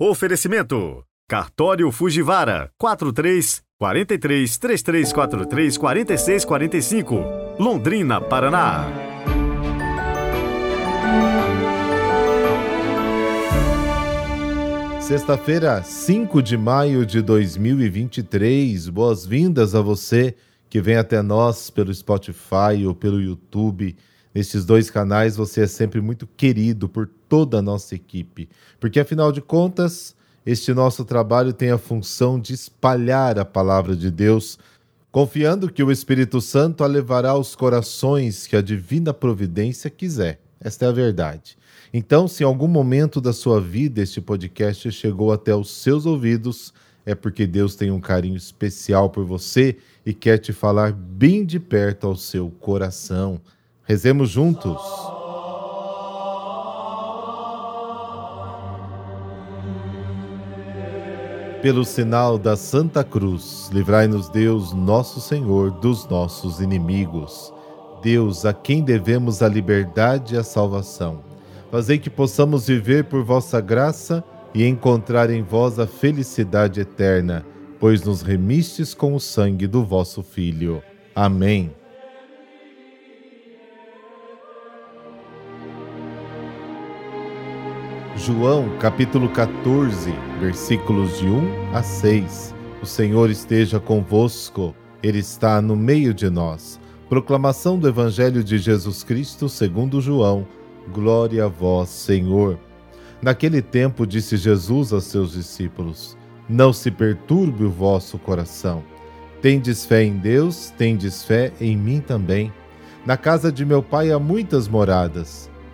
Oferecimento: Cartório Fujivara 43 43 3343 4645, Londrina, Paraná. Sexta-feira, 5 de maio de 2023. Boas-vindas a você que vem até nós pelo Spotify ou pelo YouTube. Nesses dois canais você é sempre muito querido por toda a nossa equipe, porque afinal de contas, este nosso trabalho tem a função de espalhar a palavra de Deus, confiando que o Espírito Santo a levará aos corações que a divina providência quiser. Esta é a verdade. Então, se em algum momento da sua vida este podcast chegou até os seus ouvidos, é porque Deus tem um carinho especial por você e quer te falar bem de perto ao seu coração. Rezemos juntos. Pelo sinal da Santa Cruz, livrai-nos Deus, nosso Senhor, dos nossos inimigos. Deus, a quem devemos a liberdade e a salvação. Fazei que possamos viver por vossa graça e encontrar em vós a felicidade eterna, pois nos remistes com o sangue do vosso Filho. Amém. João capítulo 14, versículos de 1 a 6. O Senhor esteja convosco, Ele está no meio de nós. Proclamação do Evangelho de Jesus Cristo segundo João. Glória a vós, Senhor. Naquele tempo disse Jesus aos seus discípulos: Não se perturbe o vosso coração. Tendes fé em Deus, tendes fé em mim também. Na casa de meu pai há muitas moradas.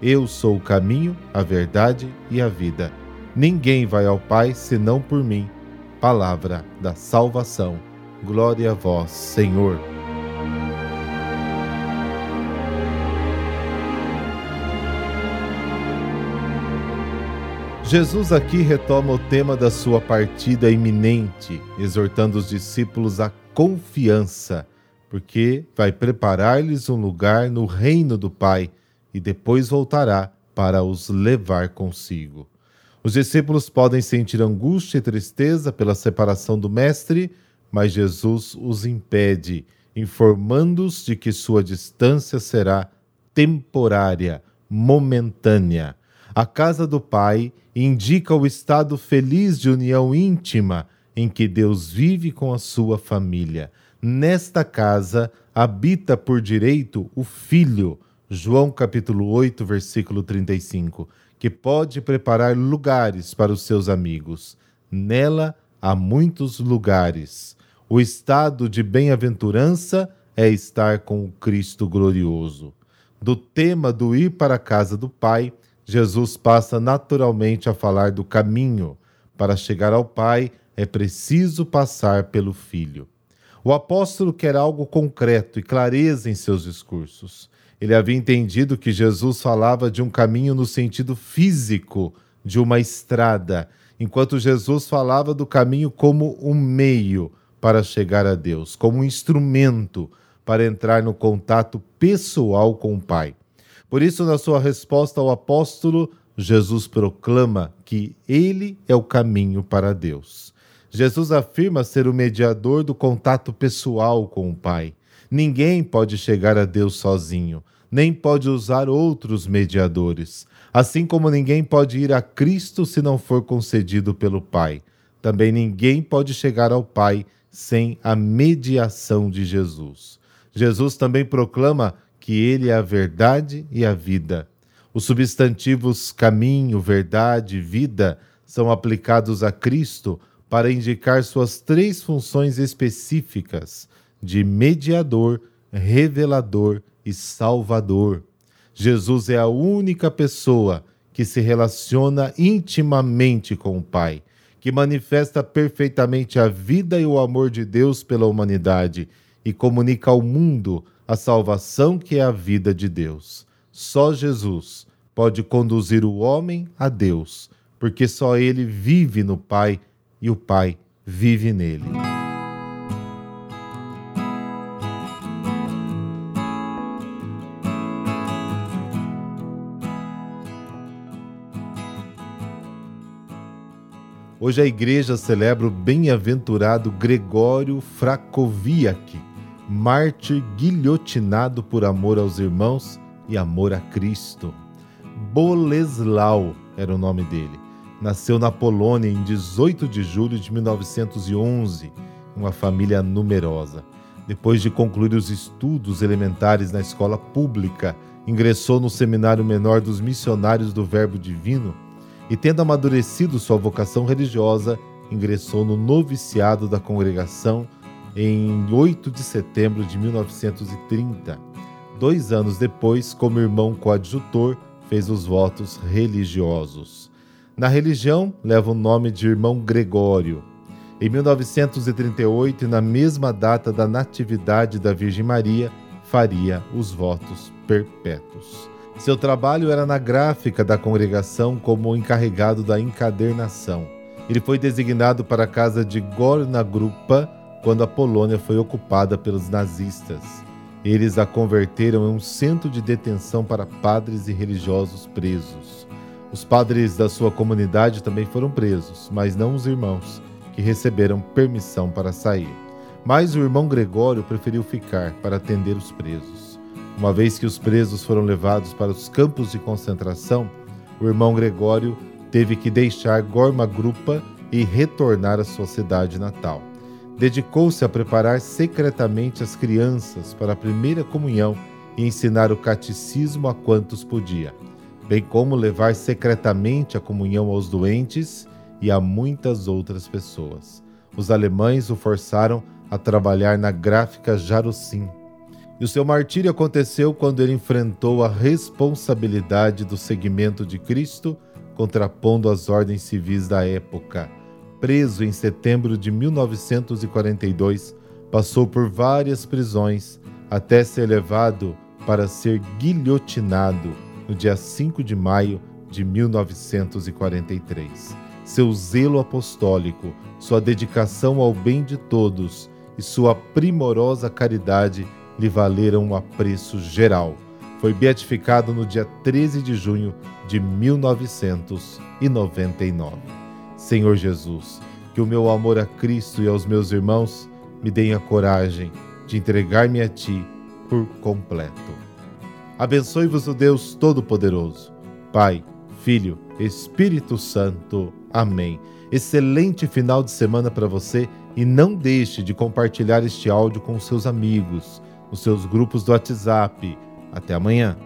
eu sou o caminho, a verdade e a vida. Ninguém vai ao Pai senão por mim. Palavra da salvação. Glória a vós, Senhor. Jesus aqui retoma o tema da sua partida iminente, exortando os discípulos à confiança, porque vai preparar-lhes um lugar no reino do Pai e depois voltará para os levar consigo. Os discípulos podem sentir angústia e tristeza pela separação do Mestre, mas Jesus os impede, informando-os de que sua distância será temporária, momentânea. A casa do Pai indica o estado feliz de união íntima em que Deus vive com a sua família. Nesta casa habita por direito o Filho, João capítulo 8, versículo 35, que pode preparar lugares para os seus amigos. Nela há muitos lugares. O estado de bem-aventurança é estar com o Cristo glorioso. Do tema do ir para a casa do Pai, Jesus passa naturalmente a falar do caminho. Para chegar ao Pai, é preciso passar pelo Filho. O apóstolo quer algo concreto e clareza em seus discursos. Ele havia entendido que Jesus falava de um caminho no sentido físico, de uma estrada, enquanto Jesus falava do caminho como um meio para chegar a Deus, como um instrumento para entrar no contato pessoal com o Pai. Por isso, na sua resposta ao apóstolo, Jesus proclama que ele é o caminho para Deus. Jesus afirma ser o mediador do contato pessoal com o Pai. Ninguém pode chegar a Deus sozinho, nem pode usar outros mediadores. Assim como ninguém pode ir a Cristo se não for concedido pelo Pai. Também ninguém pode chegar ao Pai sem a mediação de Jesus. Jesus também proclama que Ele é a verdade e a vida. Os substantivos caminho, verdade, vida são aplicados a Cristo para indicar suas três funções específicas de mediador, revelador e salvador. Jesus é a única pessoa que se relaciona intimamente com o Pai, que manifesta perfeitamente a vida e o amor de Deus pela humanidade e comunica ao mundo a salvação que é a vida de Deus. Só Jesus pode conduzir o homem a Deus, porque só ele vive no Pai e o Pai vive nele. Hoje a igreja celebra o bem-aventurado Gregório Fracoviac, mártir guilhotinado por amor aos irmãos e amor a Cristo. Boleslau era o nome dele. Nasceu na Polônia em 18 de julho de 1911, uma família numerosa. Depois de concluir os estudos elementares na escola pública, ingressou no Seminário Menor dos Missionários do Verbo Divino e, tendo amadurecido sua vocação religiosa, ingressou no noviciado da congregação em 8 de setembro de 1930. Dois anos depois, como irmão coadjutor, fez os votos religiosos. Na religião, leva o nome de irmão Gregório. Em 1938, na mesma data da Natividade da Virgem Maria, faria os votos perpétuos. Seu trabalho era na gráfica da congregação como encarregado da encadernação. Ele foi designado para a casa de Gorna Grupa quando a Polônia foi ocupada pelos nazistas. Eles a converteram em um centro de detenção para padres e religiosos presos. Os padres da sua comunidade também foram presos, mas não os irmãos, que receberam permissão para sair. Mas o irmão Gregório preferiu ficar para atender os presos. Uma vez que os presos foram levados para os campos de concentração, o irmão Gregório teve que deixar Gorma Grupa e retornar à sua cidade natal. Dedicou-se a preparar secretamente as crianças para a primeira comunhão e ensinar o catecismo a quantos podia, bem como levar secretamente a comunhão aos doentes e a muitas outras pessoas. Os alemães o forçaram a trabalhar na gráfica Jarocin, e o seu martírio aconteceu quando ele enfrentou a responsabilidade do seguimento de Cristo, contrapondo as ordens civis da época. Preso em setembro de 1942, passou por várias prisões até ser levado para ser guilhotinado no dia 5 de maio de 1943. Seu zelo apostólico, sua dedicação ao bem de todos e sua primorosa caridade lhe valeram um apreço geral. Foi beatificado no dia 13 de junho de 1999. Senhor Jesus, que o meu amor a Cristo e aos meus irmãos me deem a coragem de entregar-me a Ti por completo. Abençoe-vos o Deus Todo-Poderoso, Pai, Filho, Espírito Santo. Amém. Excelente final de semana para você e não deixe de compartilhar este áudio com seus amigos nos seus grupos do WhatsApp. Até amanhã.